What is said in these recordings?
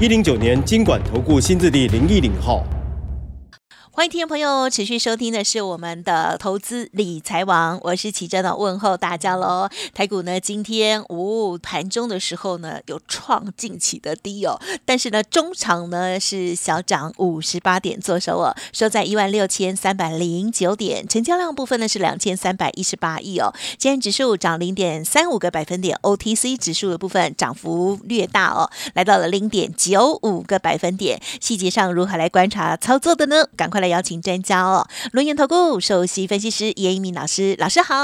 一零九年金管投顾新字第零一零号。欢迎听众朋友持续收听的是我们的投资理财王，我是齐真的问候大家喽。台股呢今天五盘中的时候呢有创近期的低哦，但是呢中场呢是小涨五十八点做收哦，收在一万六千三百零九点，成交量部分呢是两千三百一十八亿哦。今天指数涨零点三五个百分点，OTC 指数的部分涨幅略大哦，来到了零点九五个百分点。细节上如何来观察操作的呢？赶快来邀请专家哦，轮研投顾首席分析师严一鸣老师，老师好。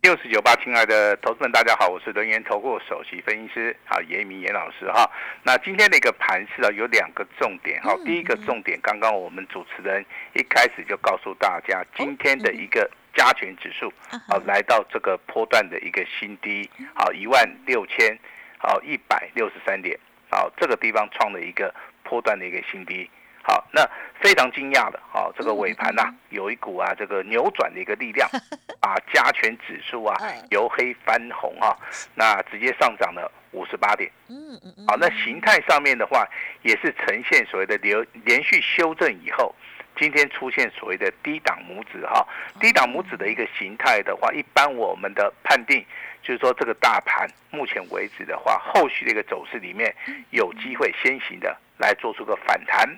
六四九八，亲爱的投资们，大家好，我是轮研投顾首席分析师啊严一鸣严老师哈。那今天的一个盘市啊，有两个重点哈。第一个重点，刚刚我们主持人一开始就告诉大家，今天的一个加权指数啊，来到这个波段的一个新低，好一万六千好一百六十三点，好这个地方创了一个波段的一个新低。好，那非常惊讶的，好，这个尾盘呐，有一股啊，这个扭转的一个力量，啊，加权指数啊，由黑翻红啊，那直接上涨了五十八点，嗯嗯嗯，好，那形态上面的话，也是呈现所谓的连连续修正以后，今天出现所谓的低档拇指哈，低档拇指的一个形态的话，一般我们的判定就是说，这个大盘目前为止的话，后续的一个走势里面有机会先行的。来做出个反弹，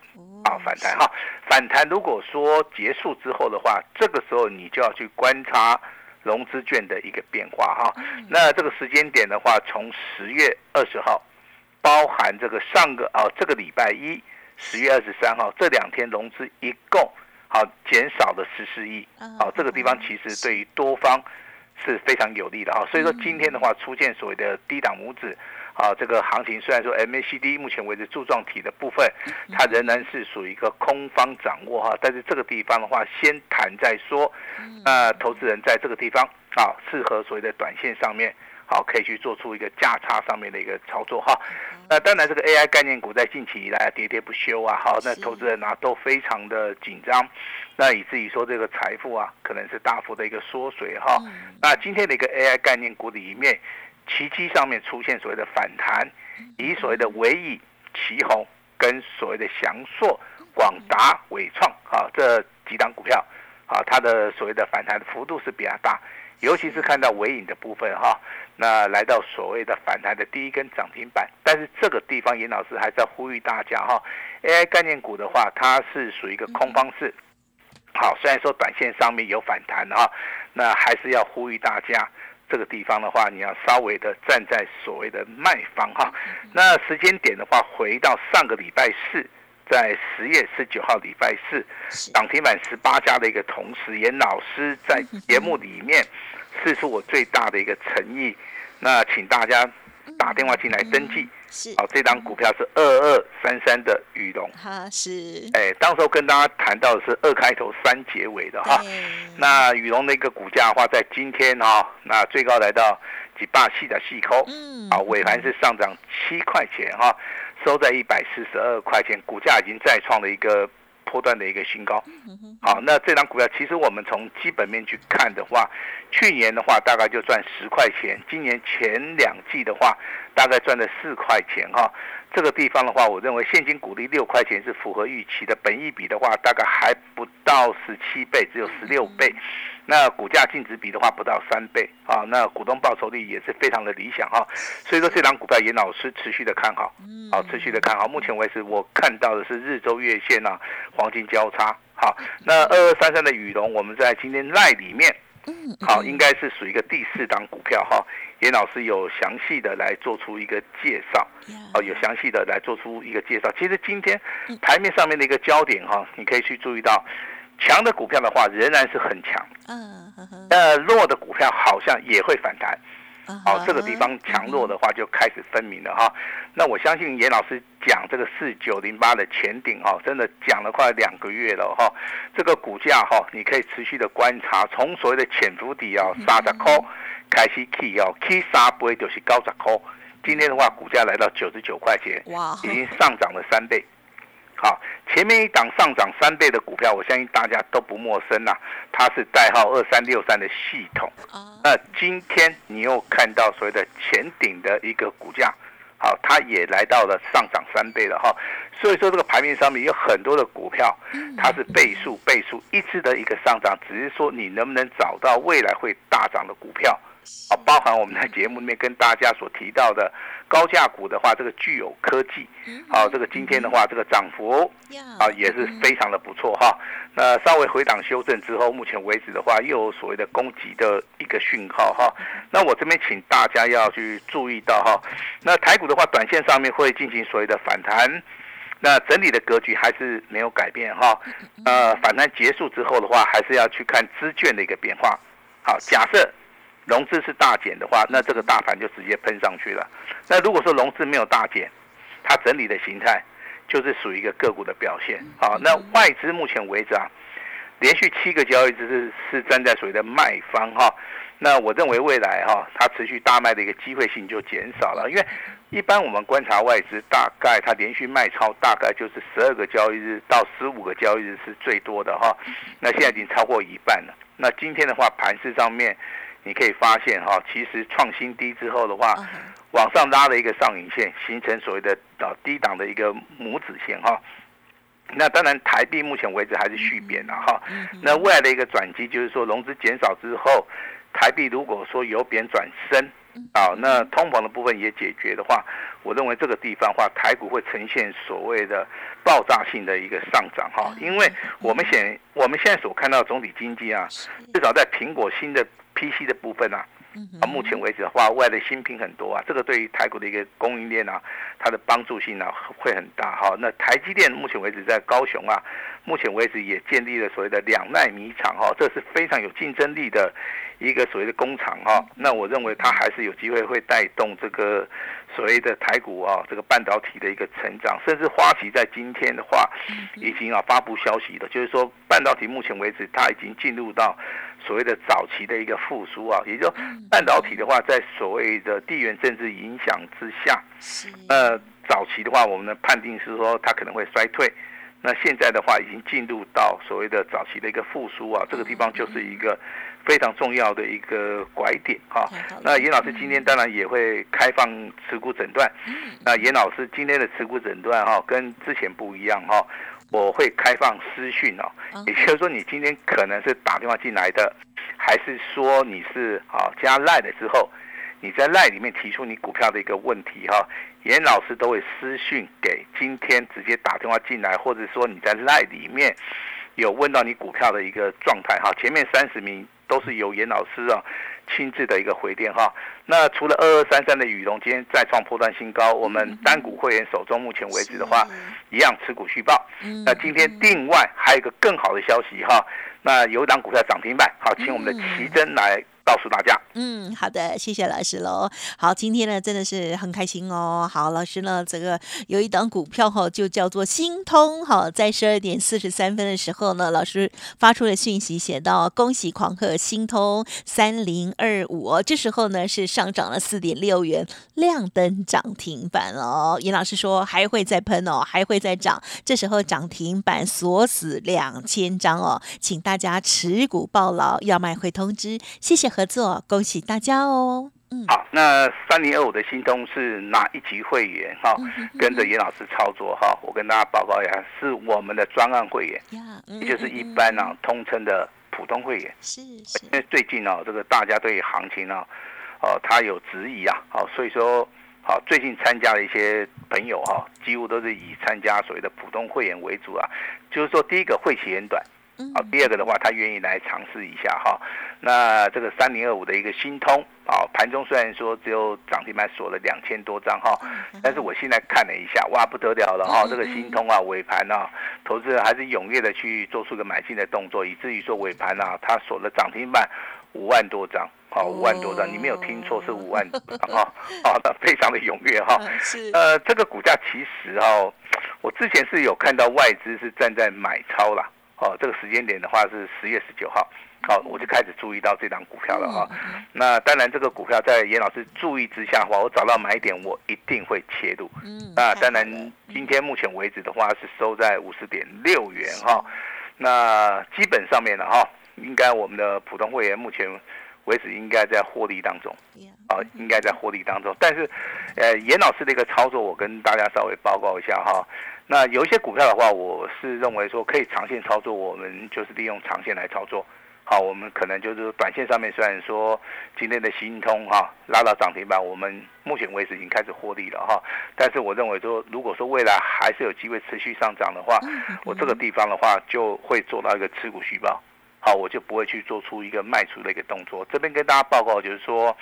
啊，反弹哈，反弹如果说结束之后的话，这个时候你就要去观察融资券的一个变化哈。那这个时间点的话，从十月二十号，包含这个上个啊这个礼拜一十月二十三号这两天融资一共好减少了十四亿，好这个地方其实对于多方是非常有利的哈。所以说今天的话出现所谓的低档拇指。啊，这个行情虽然说 MACD 目前为止柱状体的部分，它仍然是属于一个空方掌握哈，但是这个地方的话，先谈再说。那投资人在这个地方啊，适合所谓的短线上面，好可以去做出一个价差上面的一个操作哈。那当然，这个 AI 概念股在近期以来喋喋不休啊，好，那投资人啊都非常的紧张，那以至于说这个财富啊，可能是大幅的一个缩水哈。那今天的一个 AI 概念股里面。奇迹上面出现所谓的反弹，以所谓的伟以、旗宏跟所谓的翔硕、广达、伟创啊这几档股票啊，它的所谓的反弹的幅度是比较大，尤其是看到伟影的部分哈，那来到所谓的反弹的第一根涨停板，但是这个地方严老师还在呼吁大家哈，AI 概念股的话，它是属于一个空方式，好，虽然说短线上面有反弹哈，那还是要呼吁大家。这个地方的话，你要稍微的站在所谓的卖方哈。那时间点的话，回到上个礼拜四，在十月十九号礼拜四，涨停板十八家的一个同时，严老师在节目里面是出我最大的一个诚意，那请大家打电话进来登记。是，好，这张股票是二二三三的羽龙，哈是，哎，当时候跟大家谈到的是二开头三结尾的哈，那羽龙的一个股价的话，在今天哈，那最高来到几霸系的细抠，嗯，啊，尾盘是上涨七块钱哈，收在一百四十二块钱，股价已经再创了一个。波段的一个新高，好，那这张股票其实我们从基本面去看的话，去年的话大概就赚十块钱，今年前两季的话大概赚了四块钱哈。这个地方的话，我认为现金股利六块钱是符合预期的，本益比的话大概还不到十七倍，只有十六倍。那股价净值比的话不到三倍啊，那股东报酬率也是非常的理想哈。所以说这张股票严老师持续的看好，好持续的看好。目前为止我看到的是日周月线啊黄金交叉。好，那二二三三的羽龙，我们在今天赖里面。好，应该是属于一个第四档股票哈。严老师有详细的来做出一个介绍，哦，有详细的来做出一个介绍。其实今天台面上面的一个焦点哈，你可以去注意到，强的股票的话仍然是很强，嗯，呃，弱的股票好像也会反弹。好，这个地方强弱的话就开始分明了哈。那我相信严老师讲这个四九零八的前顶哈，真的讲了快两个月了哈。这个股价哈，你可以持续的观察，从所谓的潜伏底啊三十块开始起哦，起三倍就是高十块。今天的话，股价来到九十九块钱，哇，已经上涨了三倍。好，前面一档上涨三倍的股票，我相信大家都不陌生啦。它是代号二三六三的系统。那今天你又看到所谓的前顶的一个股价，好，它也来到了上涨三倍了哈。所以说这个盘面上面有很多的股票，它是倍数倍数一直的一个上涨，只是说你能不能找到未来会大涨的股票。啊，包含我们在节目里面跟大家所提到的高价股的话，这个具有科技，好，这个今天的话，这个涨幅啊也是非常的不错哈。那稍微回档修正之后，目前为止的话，又有所谓的攻击的一个讯号哈。那我这边请大家要去注意到哈，那台股的话，短线上面会进行所谓的反弹，那整体的格局还是没有改变哈。呃，反弹结束之后的话，还是要去看资券的一个变化。好，假设。融资是大减的话，那这个大盘就直接喷上去了。那如果说融资没有大减，它整理的形态就是属于一个个股的表现。好，那外资目前为止啊，连续七个交易日是是站在所谓的卖方哈。那我认为未来哈，它持续大卖的一个机会性就减少了，因为一般我们观察外资，大概它连续卖超大概就是十二个交易日到十五个交易日是最多的哈。那现在已经超过一半了。那今天的话，盘市上面。你可以发现哈，其实创新低之后的话，往上拉了一个上影线，形成所谓的啊低档的一个拇指线哈。那当然台币目前为止还是续贬了哈。那未来的一个转机就是说，融资减少之后，台币如果说由贬转升。啊，那通膨的部分也解决的话，我认为这个地方话，台股会呈现所谓的爆炸性的一个上涨哈，因为我们现我们现在所看到总体经济啊，至少在苹果新的 PC 的部分啊。啊，目前为止的话，外的新品很多啊，这个对于台股的一个供应链啊，它的帮助性啊会很大哈。那台积电目前为止在高雄啊，目前为止也建立了所谓的两奈米厂哈，这是非常有竞争力的一个所谓的工厂哈。那我认为它还是有机会会带动这个所谓的台股啊，这个半导体的一个成长，甚至花旗在今天的话已经啊发布消息了，就是说半导体目前为止它已经进入到。所谓的早期的一个复苏啊，也就半导体的话，在所谓的地缘政治影响之下，呃，早期的话，我们的判定是说它可能会衰退。那现在的话，已经进入到所谓的早期的一个复苏啊，这个地方就是一个非常重要的一个拐点哈。那严老师今天当然也会开放持股诊断。那严老师今天的持股诊断哈，跟之前不一样哈。我会开放私讯哦，也就是说，你今天可能是打电话进来的，还是说你是啊加赖的之后，你在赖里面提出你股票的一个问题哈，严老师都会私讯给今天直接打电话进来，或者说你在赖里面有问到你股票的一个状态哈，前面三十名都是由严老师啊。亲自的一个回电哈，那除了二二三三的羽绒今天再创破断新高，我们单股会员手中目前为止的话，一样持股续报。那今天另外还有一个更好的消息哈，那有一档股票涨停板，好，请我们的奇珍来。告诉大家，嗯，好的，谢谢老师喽。好，今天呢真的是很开心哦。好，老师呢这个有一档股票哈，就叫做新通哈，在十二点四十三分的时候呢，老师发出了讯息，写到恭喜狂贺新通三零二五，这时候呢是上涨了四点六元，亮灯涨停板哦。严老师说还会再喷哦，还会再涨，这时候涨停板锁死两千张哦，请大家持股抱牢，要卖会通知，谢谢。合作，恭喜大家哦！嗯，好，那三零二五的新通是哪一级会员？哈，跟着严老师操作哈，我跟大家报告一下，是我们的专案会员，也就是一般呢通称的普通会员。是，因为最近呢，这个大家对行情呢，哦，他有质疑啊，好，所以说，好，最近参加的一些朋友哈，几乎都是以参加所谓的普通会员为主啊，就是说，第一个会期很短。好，第二个的话，他愿意来尝试一下哈。那这个三零二五的一个新通啊，盘中虽然说只有涨停板锁了两千多张哈，但是我现在看了一下，哇，不得了了哈！这个新通啊，尾盘啊，投资人还是踊跃的去做出个买进的动作，以至于说尾盘啊，它锁了涨停板五万多张。好，五万多张，你没有听错，是五万多张哈，好，那非常的踊跃哈。是呃，这个股价其实哈，我之前是有看到外资是站在买超啦，哦，这个时间点的话是十月十九号，好，我就开始注意到这张股票了哈。那当然，这个股票在严老师注意之下的话，我找到买点，我一定会切入。嗯那当然今天目前为止的话是收在五十点六元哈。那基本上面的哈，应该我们的普通会员目前为止应该在获利当中。呀啊，应该在获利当中。但是，呃，严老师的一个操作，我跟大家稍微报告一下哈。那有一些股票的话，我是认为说可以长线操作，我们就是利用长线来操作。好，我们可能就是短线上面，虽然说今天的新通哈拉到涨停板，我们目前为止已经开始获利了哈。但是我认为说，如果说未来还是有机会持续上涨的话，我这个地方的话就会做到一个持股续报。好，我就不会去做出一个卖出的一个动作。这边跟大家报告就是说，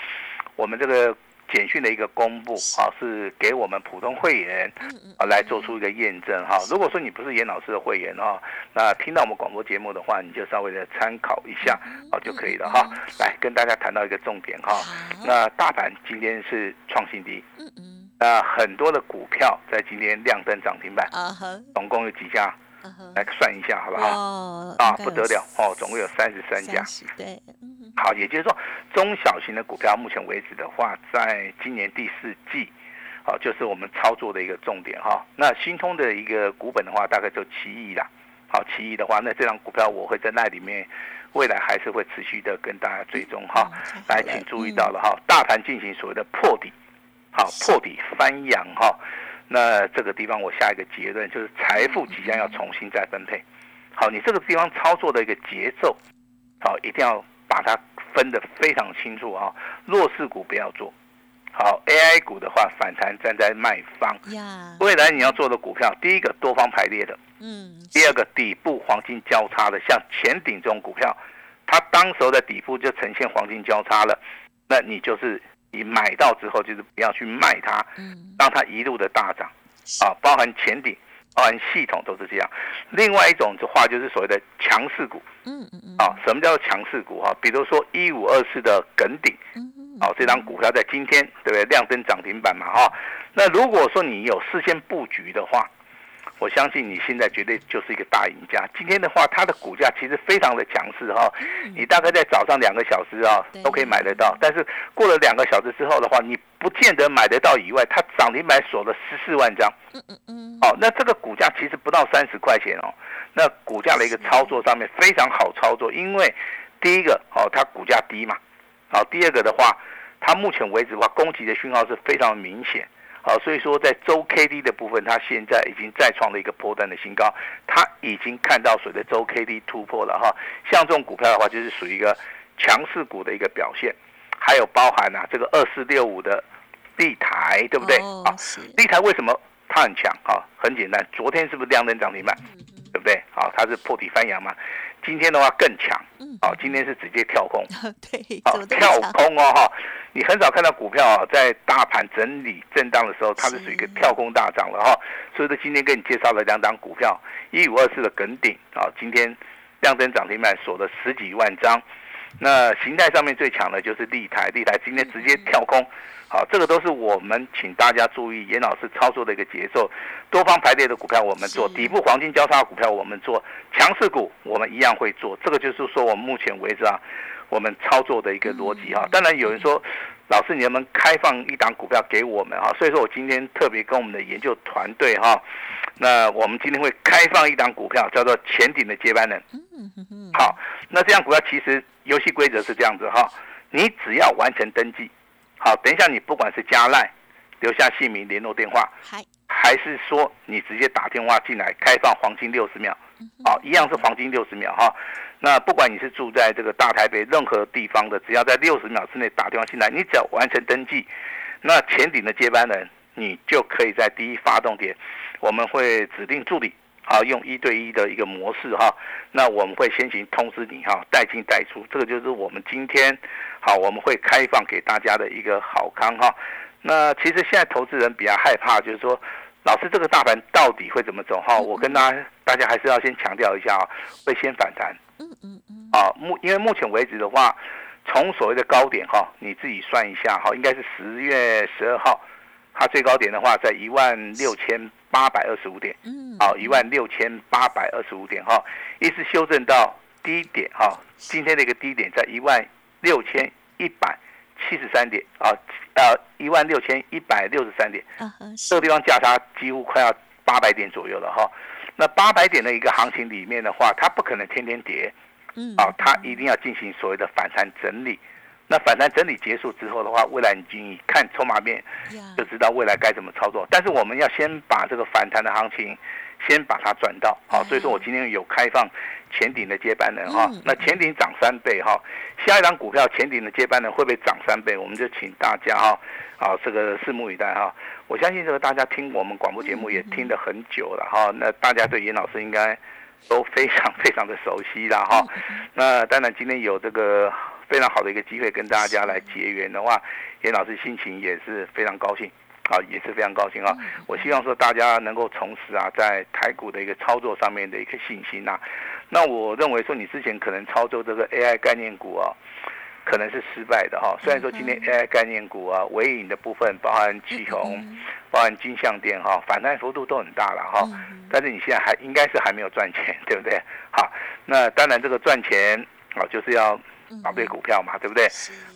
我们这个简讯的一个公布啊，是给我们普通会员啊来做出一个验证哈。如果说你不是严老师的会员哈，那听到我们广播节目的话，你就稍微的参考一下啊就可以了哈。来跟大家谈到一个重点哈，好那大盘今天是创新低，嗯嗯那很多的股票在今天亮灯涨停板，啊哈总共有几家？来算一下好不好？哦啊，不得了哦，总共有三十三家。对好，也就是说，中小型的股票，目前为止的话，在今年第四季，好、就是我们操作的一个重点哈、那新通的一个股本的话，大概就七亿啦。好，七亿的话，那这张股票我会在那里面，未来还是会持续的跟大家追踪哈、来，请注意到了哈、大盘进行所谓的破底，好，破底翻扬哈、那这个地方我下一个结论就是财富即将要重新再分配。好，你这个地方操作的一个节奏，好，一定要把它分得非常清楚啊。弱势股不要做，好，AI 股的话反弹站在卖方。呀未来你要做的股票，第一个多方排列的，嗯第二个底部黄金交叉的，像前顶这种股票，它当时候的底部就呈现黄金交叉了，那你就是你买到之后，就是不要去卖它，嗯让它一路的大涨啊，包含前顶。包含系统都是这样，另外一种的话就是所谓的强势股。嗯嗯嗯。啊。什么叫做强势股哈？比如说一五二四的梗顶，嗯嗯哦，这张股票在今天对不对？亮灯涨停板嘛哈、那如果说你有事先布局的话，我相信你现在绝对就是一个大赢家。今天的话，它的股价其实非常的强势哈、你大概在早上两个小时啊都可以买得到，但是过了两个小时之后的话，你不见得买得到以外，它涨停板锁了十四万张。嗯嗯嗯。哦，那这个股价其实不到三十块钱哦，那股价的一个操作上面非常好操作，因为第一个哦，它股价低嘛，好、第二个的话，它目前为止的话，攻击的讯号是非常明显，好、所以说在周 K D 的部分，它现在已经再创了一个波段的新高，它已经看到所谓的周 K D 突破了哈、像这种股票的话，就是属于一个强势股的一个表现，还有包含啊这个二四六五的地台，对不对？啊，哦是地台为什么它很强啊？很简单，昨天是不是亮灯涨停板？嗯对不对？好，它是破底翻扬嘛。今天的话更强，嗯好，今天是直接跳空，对跳空哦哈。你很少看到股票啊，在大盘整理震荡的时候，它是属于一个跳空大涨了哈。所以说今天跟你介绍了两档股票，一五二四的耿鼎啊，今天量增涨停板锁了十几万张。那形态上面最强的就是立台，立台今天直接跳空，好，这个都是我们请大家注意严老师操作的一个节奏。多方排列的股票我们做，底部黄金交叉股票我们做，强势股我们一样会做。这个就是说我们目前为止啊，我们操作的一个逻辑哈。当然有人说，老师你能不能开放一档股票给我们哈？所以说我今天特别跟我们的研究团队哈，那我们今天会开放一档股票，叫做前顶的接班人。嗯嗯嗯好，那这样股票其实游戏规则是这样子哈，你只要完成登记，好，等一下你不管是加赖留下姓名、联络电话，嗨还是说你直接打电话进来开放黄金六十秒，好，一样是黄金六十秒哈。那不管你是住在这个大台北任何地方的，只要在六十秒之内打电话进来，你只要完成登记，那前顶的接班人你就可以在第一发动点，我们会指定助理。啊，用一对一的一个模式哈，那我们会先行通知你哈，带进带出，这个就是我们今天好我们会开放给大家的一个好康哈。那其实现在投资人比较害怕，就是说，老师这个大盘到底会怎么走哈？我跟大家大家还是要先强调一下啊，会先反弹嗯嗯嗯啊。目因为目前为止的话，从所谓的高点哈，你自己算一下哈，应该是十月十二号，它最高点的话在一万六千八百二十五点，嗯，好，一万六千八百二十五点哈，一直修正到低点哈，今天的一个低点在一万六千一百七十三点啊，呃，一万六千一百六十三点，这个地方价差几乎快要八百点左右了哈。那八百点的一个行情里面的话，它不可能天天跌嗯，啊，它一定要进行所谓的反弹整理。那反弹整理结束之后的话，未来你看筹码面就知道未来该怎么操作。但是我们要先把这个反弹的行情先把它赚到，好，所以说我今天有开放前顶的接班人哈嗯，那前顶涨三倍哈，下一档股票前顶的接班人会不会涨三倍？我们就请大家哈，啊，这个拭目以待哈。我相信这个大家听我们广播节目也听得很久了哈，那大家对严老师应该都非常非常的熟悉了哈。那当然今天有这个非常好的一个机会跟大家来结缘的话，严老师心情也是非常高兴。啊，也是非常高兴啊！我希望说大家能够重拾啊，在台股的一个操作上面的一个信心呐、那我认为说你之前可能操作这个 AI 概念股啊，可能是失败的哈。虽然说今天 AI 概念股啊，尾影的部分，包含气红，包含金相电哈，反弹幅度都很大了哈。但是你现在还应该是还没有赚钱，对不对？好，那当然这个赚钱啊，就是要找对股票嘛，对不对？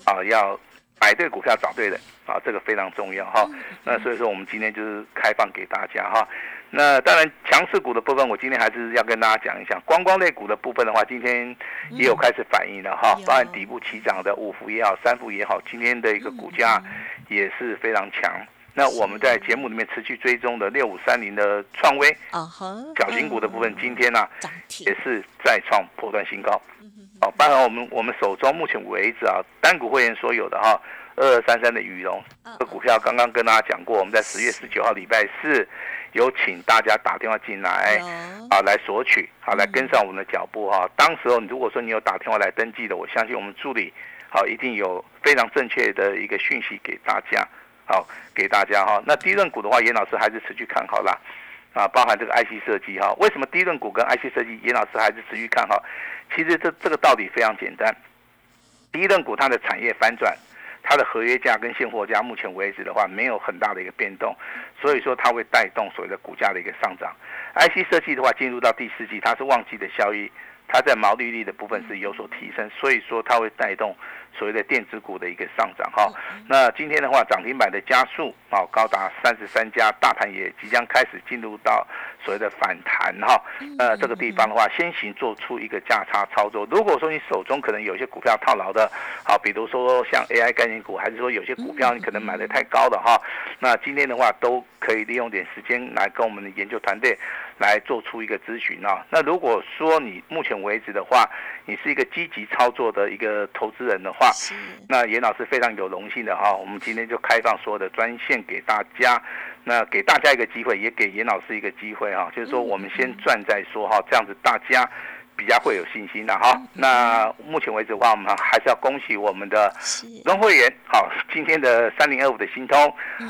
啊，要买对股票，找对的啊，这个非常重要哈。那所以说，我们今天就是开放给大家哈。那当然，强势股的部分，我今天还是要跟大家讲一下。观光类股的部分的话，今天也有开始反应了哈有，包含底部起涨的五福也好，三福也好，今天的一个股价也是非常强。那我们在节目里面持续追踪的六五三零的创威啊哈，小型股的部分，今天呢、也是再创破断新高。哦，包含我们我们手中目前为止啊，单股会员所有的哈，二二三三的羽绒这个股票，刚刚跟大家讲过，我们在十月十九号礼拜四有请大家打电话进来啊，来索取，好来跟上我们的脚步哈。当时候，如果说你有打电话来登记的，我相信我们助理好一定有非常正确的一个讯息给大家，好给大家哈。那第一任股的话，严老师还是持续看好啦。啊，包含这个 IC 设计哈，为什么低润股跟 IC 设计，严老师还是持续看好？其实这这个道理非常简单，低润股它的产业翻转，它的合约价跟现货价目前为止的话没有很大的一个变动，所以说它会带动所谓的股价的一个上涨。IC 设计的话，进入到第四季，它是旺季的效益，它在毛利率的部分是有所提升，所以说它会带动所谓的电子股的一个上涨哈。那今天的话，涨停板的加速啊，高达三十三家，大盘也即将开始进入到所谓的反弹哈。呃，这个地方的话，先行做出一个价差操作。如果说你手中可能有些股票套牢的，好，比如说像 AI 概念股，还是说有些股票你可能买的太高的哈，那今天的话都可以利用点时间来跟我们的研究团队来做出一个咨询啊。那如果说你目前为止的话，你是一个积极操作的一个投资人的话，是。那严老师非常有荣幸的哈，我们今天就开放所有的专线给大家，那给大家一个机会，也给严老师一个机会哈，就是说我们先赚再说哈，这样子大家比较会有信心的哈。那目前为止的话，我们还是要恭喜我们的是。荣会员，好，今天的三零二五的新通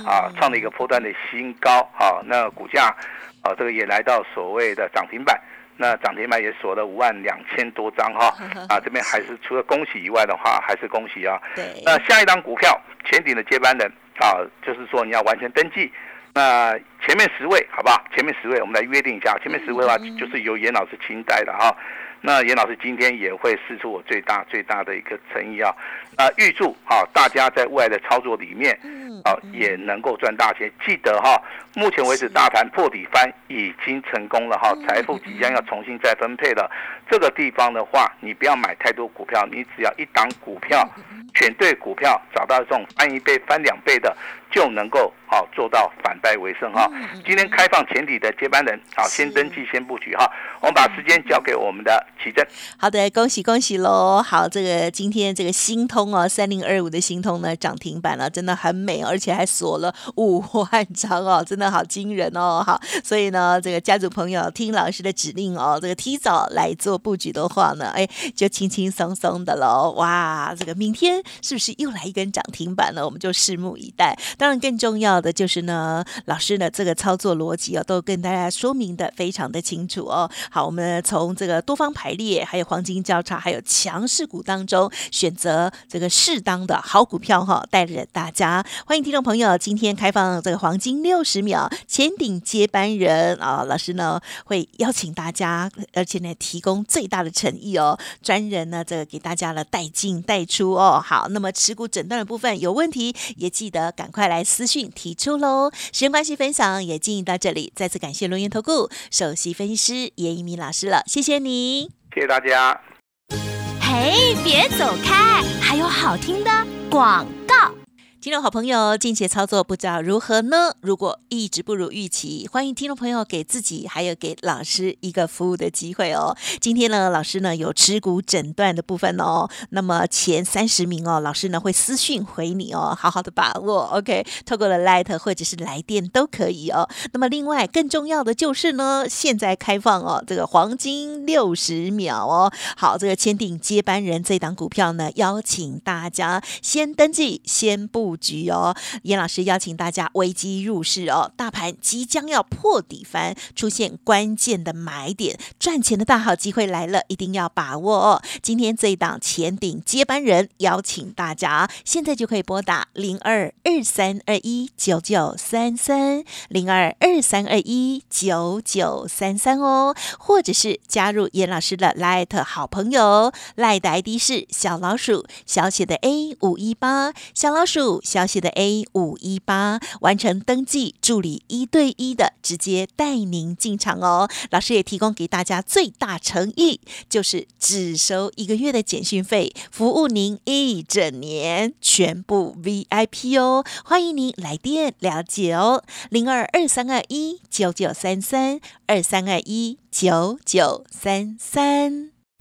啊，创了一个波段的新高，好，那股价啊这个也来到所谓的涨停板。那涨停板也锁了五万两千多张哈，啊，这边还是除了恭喜以外的话，还是恭喜啊。对，那下一档股票前顶的接班人啊，就是说你要完成登记。那前面十位好不好？前面十位我们来约定一下，前面十位的话就是由严老师亲带的哈。那严老师今天也会试出我最大最大的一个诚意啊，啊，预祝啊大家在未来的操作里面嗯啊也能够赚大钱。记得哈，目前为止大盘破底翻已经成功了哈，财富即将要重新再分配了。这个地方的话，你不要买太多股票，你只要一档股票选对股票，找到这种翻一倍、翻两倍的，就能够好做到反败为胜哈。今天开放前底的接班人，好，先登记先布局哈。我们把时间交给我们的奇正。好的，恭喜恭喜喽！好，这个今天这个新通哦，三零二五的新通呢涨停板了，真的很美，而且还锁了五万张哦，真的好惊人哦！好，所以呢，这个家族朋友听老师的指令哦，这个提早来做布局的话呢，哎，就轻轻松松的喽。哇，这个明天是不是又来一根涨停板呢？我们就拭目以待。当然，更重要的就是呢，老师呢这个操作逻辑哦，都跟大家说明的非常的清楚哦。好，我们从这个多方排列，还有黄金交叉，还有强势股当中选择这个适当的好股票哈，带着大家欢迎听众朋友，今天开放这个黄金六十秒前顶接班人啊，老师呢会邀请大家，而且呢提供最大的诚意哦，专人呢这个给大家了带进带出哦。好，那么持股诊断的部分有问题，也记得赶快来私讯提出喽。时间关系，分享也进行到这里，再次感谢龙岩投顾首席分析师严一鸣老师了，谢谢你，谢谢大家。嘿，别走开，还有好听的广告。听众好朋友，近期操作不知道如何呢？如果一直不如预期，欢迎听众朋友给自己还有给老师一个服务的机会哦。今天呢，老师呢有持股诊断的部分哦，那么前三十名哦，老师呢会私讯回你哦，好好的把握。OK，透过了 Light 或者是来电都可以哦。那么另外更重要的就是呢，现在开放哦，这个黄金六十秒哦。好，这个签订接班人这档股票呢，邀请大家先登记，先不局哦。严老师邀请大家危机入市哦，大盘即将要破底翻，出现关键的买点，赚钱的大好机会来了，一定要把握哦。今天这一档前顶接班人，邀请大家现在就可以拨打零二二三二一九九三三零二二三二一九九三三哦，或者是加入严老师的 Light 好朋友，Light 的 ID 是小老鼠小写的 A 五一八，小老鼠小写的 A 五一八，完成登记，助理一对一的直接带您进场哦。老师也提供给大家最大诚意，就是只收一个月的简讯费，服务您一整年，全部 VIP 哦。欢迎您来电了解哦，零二二三二一九九三三二三二一九九三三。